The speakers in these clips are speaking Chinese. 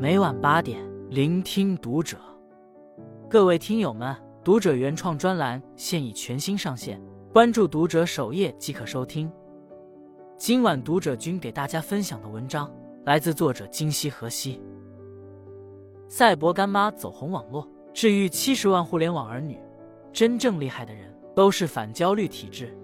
每晚八点，聆听读者。各位听友们，读者原创专栏现已全新上线，关注读者首页即可收听。今晚读者君给大家分享的文章来自作者今夕何夕。赛博干妈走红网络，治愈七十万互联网儿女。真正厉害的人都是反焦虑体质。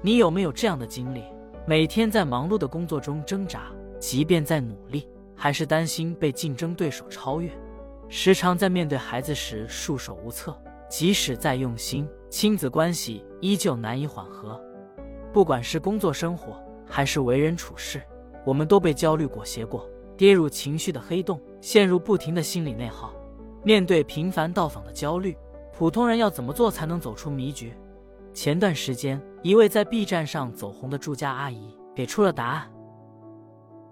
你有没有这样的经历？每天在忙碌的工作中挣扎，即便在努力。还是担心被竞争对手超越，时常在面对孩子时束手无策。即使再用心，亲子关系依旧难以缓和。不管是工作生活，还是为人处事，我们都被焦虑裹挟过，跌入情绪的黑洞，陷入不停的心理内耗。面对频繁到访的焦虑，普通人要怎么做才能走出迷局？前段时间，一位在 B 站上走红的住家阿姨给出了答案。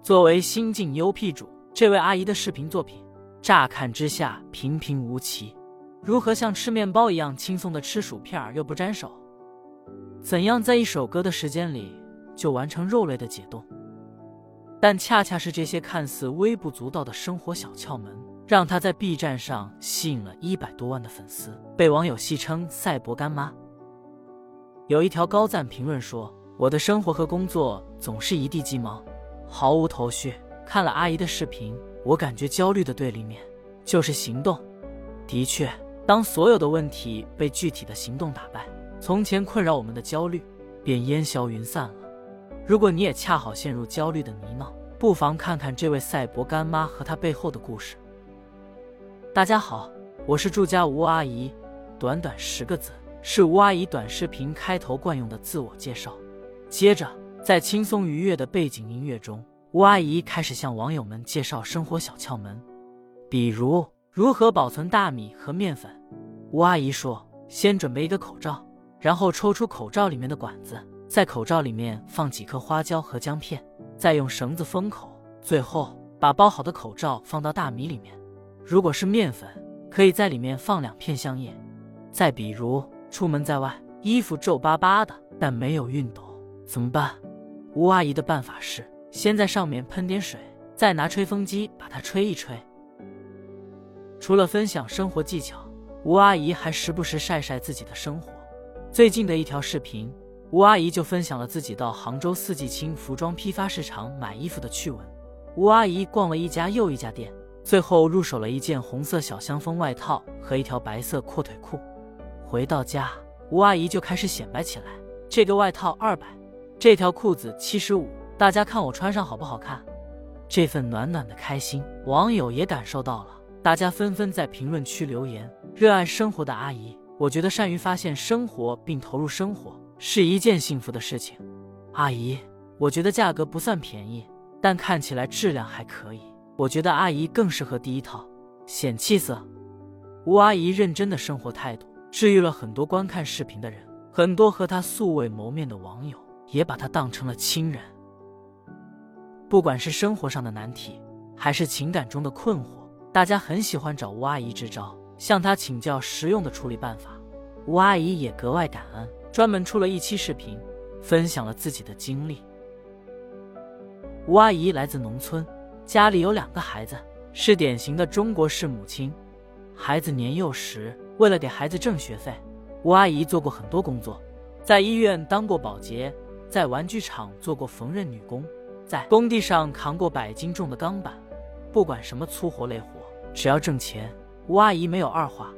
作为新晋 UP 主，这位阿姨的视频作品，乍看之下平平无奇，如何像吃面包一样轻松的吃薯片又不沾手？怎样在一首歌的时间里就完成肉类的解冻？但恰恰是这些看似微不足道的生活小窍门，让她在 B 站上吸引了一百多万的粉丝，被网友戏称“赛博干妈”。有一条高赞评论说：“我的生活和工作总是一地鸡毛。”毫无头绪。看了阿姨的视频，我感觉焦虑的对立面就是行动。的确，当所有的问题被具体的行动打败，从前困扰我们的焦虑便烟消云散了。如果你也恰好陷入焦虑的泥淖，不妨看看这位赛博干妈和她背后的故事。大家好，我是住家吴阿姨。短短十个字，是吴阿姨短视频开头惯用的自我介绍。接着。在轻松愉悦的背景音乐中，吴阿姨开始向网友们介绍生活小窍门，比如如何保存大米和面粉。吴阿姨说：“先准备一个口罩，然后抽出口罩里面的管子，在口罩里面放几颗花椒和姜片，再用绳子封口，最后把包好的口罩放到大米里面。如果是面粉，可以在里面放两片香叶。再比如出门在外，衣服皱巴巴的，但没有熨斗，怎么办？”吴阿姨的办法是，先在上面喷点水，再拿吹风机把它吹一吹。除了分享生活技巧，吴阿姨还时不时晒晒自己的生活。最近的一条视频，吴阿姨就分享了自己到杭州四季青服装批发市场买衣服的趣闻。吴阿姨逛了一家又一家店，最后入手了一件红色小香风外套和一条白色阔腿裤。回到家，吴阿姨就开始显摆起来：“这个外套二百。”这条裤子七十五，大家看我穿上好不好看？这份暖暖的开心，网友也感受到了，大家纷纷在评论区留言。热爱生活的阿姨，我觉得善于发现生活并投入生活是一件幸福的事情。阿姨，我觉得价格不算便宜，但看起来质量还可以。我觉得阿姨更适合第一套，显气色。吴阿姨认真的生活态度，治愈了很多观看视频的人，很多和她素未谋面的网友。也把他当成了亲人。不管是生活上的难题，还是情感中的困惑，大家很喜欢找吴阿姨支招，向她请教实用的处理办法。吴阿姨也格外感恩，专门出了一期视频，分享了自己的经历。吴阿姨来自农村，家里有两个孩子，是典型的中国式母亲。孩子年幼时，为了给孩子挣学费，吴阿姨做过很多工作，在医院当过保洁。在玩具厂做过缝纫女工，在工地上扛过百斤重的钢板，不管什么粗活累活，只要挣钱，吴阿姨没有二话。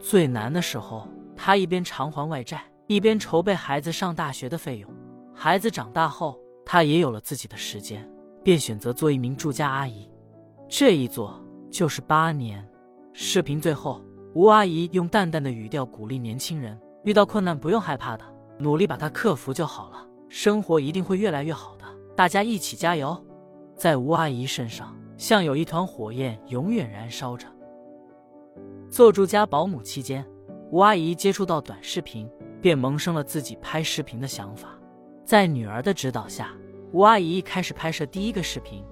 最难的时候，她一边偿还外债，一边筹备孩子上大学的费用。孩子长大后，她也有了自己的时间，便选择做一名住家阿姨。这一做就是八年。视频最后，吴阿姨用淡淡的语调鼓励年轻人：遇到困难不用害怕的，努力把它克服就好了。生活一定会越来越好的，大家一起加油！在吴阿姨身上，像有一团火焰永远燃烧着。做住家保姆期间，吴阿姨接触到短视频，便萌生了自己拍视频的想法。在女儿的指导下，吴阿姨开始拍摄第一个视频。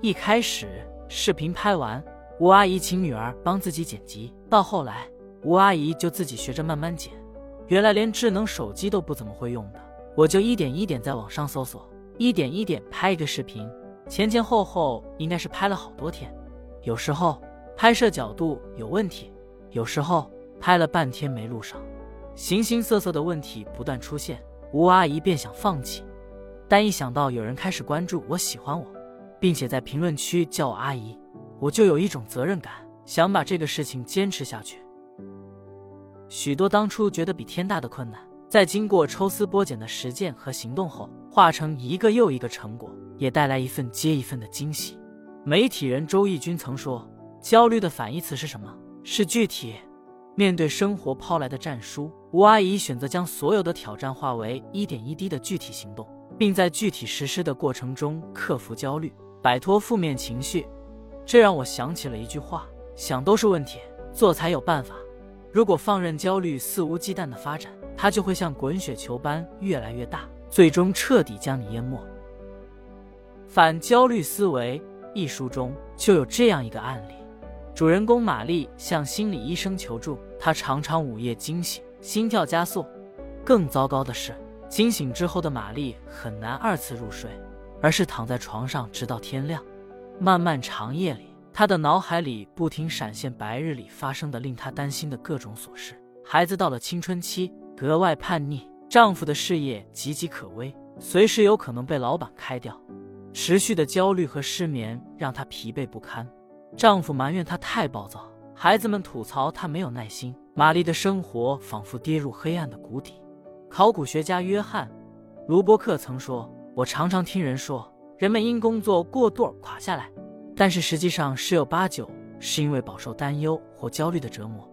一开始，视频拍完，吴阿姨请女儿帮自己剪辑，到后来，吴阿姨就自己学着慢慢剪。原来连智能手机都不怎么会用的。我就一点一点在网上搜索，一点一点拍一个视频，前前后后应该是拍了好多天，有时候拍摄角度有问题，有时候拍了半天没录上，形形色色的问题不断出现，吴阿姨便想放弃，但一想到有人开始关注我喜欢我，并且在评论区叫我阿姨，我就有一种责任感，想把这个事情坚持下去。许多当初觉得比天大的困难，在经过抽丝剥茧的实践和行动后，化成一个又一个成果。也带来一份接一份的惊喜。媒体人周轶君曾说：“焦虑的反义词是什么？是具体。”面对生活抛来的战书，吴阿姨选择将所有的挑战化为一点一滴的具体行动，并在具体实施的过程中克服焦虑，摆脱负面情绪。这让我想起了一句话：“想都是问题，做才有办法。”如果放任焦虑肆无忌惮的发展，它就会像滚雪球般越来越大，最终彻底将你淹没。反焦虑思维一书中就有这样一个案例：主人公玛丽向心理医生求助，她常常午夜惊醒，心跳加速。更糟糕的是，惊醒之后的玛丽很难二次入睡，而是躺在床上直到天亮。漫漫长夜里，她的脑海里不停闪现白日里发生的令她担心的各种琐事。孩子到了青春期，格外叛逆；丈夫的事业岌岌可危，随时有可能被老板开掉。持续的焦虑和失眠让她疲惫不堪，丈夫埋怨她太暴躁，孩子们吐槽她没有耐心。玛丽的生活仿佛跌入黑暗的谷底。考古学家约翰·卢伯克曾说：“我常常听人说，人们因工作过度而垮下来，但是实际上十有八九是因为饱受担忧或焦虑的折磨，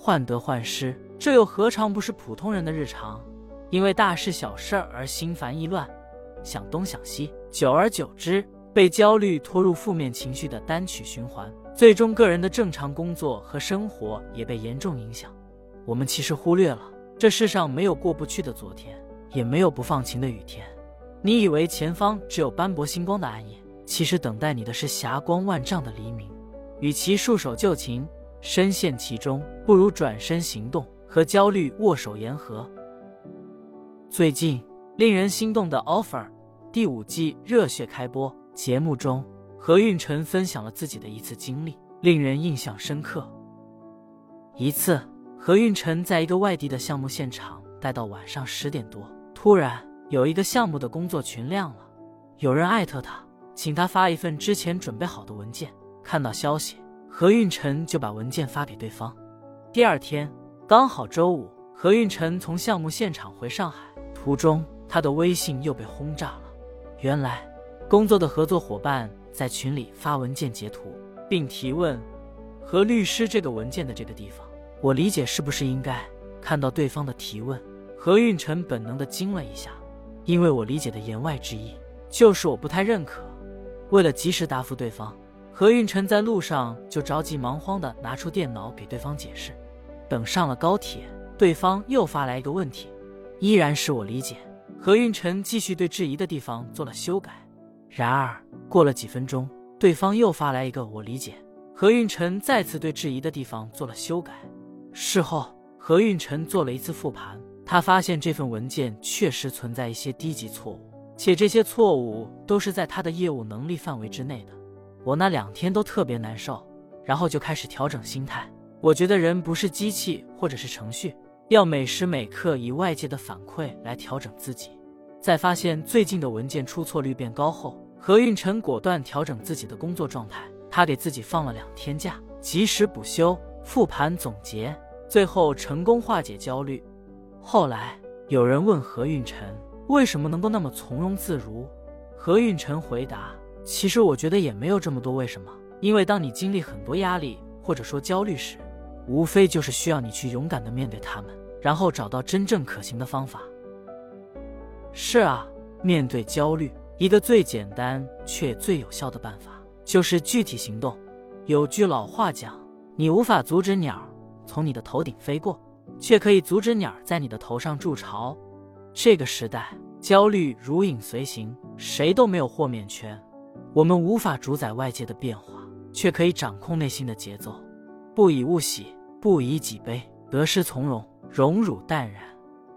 患得患失。这又何尝不是普通人的日常？因为大事小事而心烦意乱。”想东想西，久而久之，被焦虑拖入负面情绪的单曲循环，最终个人的正常工作和生活也被严重影响。我们其实忽略了，这世上没有过不去的昨天，也没有不放晴的雨天。你以为前方只有斑驳星光的暗夜，其实等待你的是霞光万丈的黎明。与其束手就擒，深陷其中，不如转身行动，和焦虑握手言和。最近。令人心动的 offer，第五季热血开播。节目中，何运晨分享了自己的一次经历，令人印象深刻。一次，何运晨在一个外地的项目现场待到晚上十点多，突然有一个项目的工作群亮了，有人艾特他，请他发一份之前准备好的文件。看到消息，何运晨就把文件发给对方。第二天，刚好周五，何运晨从项目现场回上海，途中。他的微信又被轰炸了。原来，工作的合作伙伴在群里发文件截图，并提问：“和律师这个文件的这个地方，我理解是不是应该？”看到对方的提问，何运晨本能的惊了一下，因为我理解的言外之意就是我不太认可。为了及时答复对方，何运晨在路上就着急忙慌的拿出电脑给对方解释。等上了高铁，对方又发来一个问题，依然是我理解。何运晨继续对质疑的地方做了修改，然而过了几分钟，对方又发来一个“我理解”。何运晨再次对质疑的地方做了修改。事后，何运晨做了一次复盘，他发现这份文件确实存在一些低级错误，且这些错误都是在他的业务能力范围之内的。我那两天都特别难受，然后就开始调整心态。我觉得人不是机器或者是程序。要每时每刻以外界的反馈来调整自己。在发现最近的文件出错率变高后，何运晨果断调整自己的工作状态。他给自己放了两天假，及时补休、复盘总结，最后成功化解焦虑。后来有人问何运晨为什么能够那么从容自如，何运晨回答：“其实我觉得也没有这么多为什么，因为当你经历很多压力或者说焦虑时，无非就是需要你去勇敢的面对他们。”然后找到真正可行的方法。是啊，面对焦虑，一个最简单却最有效的办法就是具体行动。有句老话讲：“你无法阻止鸟从你的头顶飞过，却可以阻止鸟在你的头上筑巢。”这个时代，焦虑如影随形，谁都没有豁免权。我们无法主宰外界的变化，却可以掌控内心的节奏。不以物喜，不以己悲，得失从容。荣辱淡然，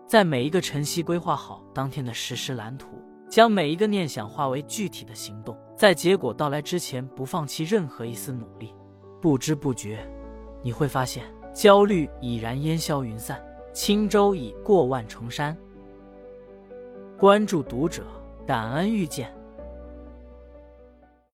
在每一个晨曦规划好当天的实施蓝图，将每一个念想化为具体的行动。在结果到来之前不放弃任何一丝努力。不知不觉，你会发现焦虑已然烟消云散，轻舟已过万重山。关注读者，感恩遇见。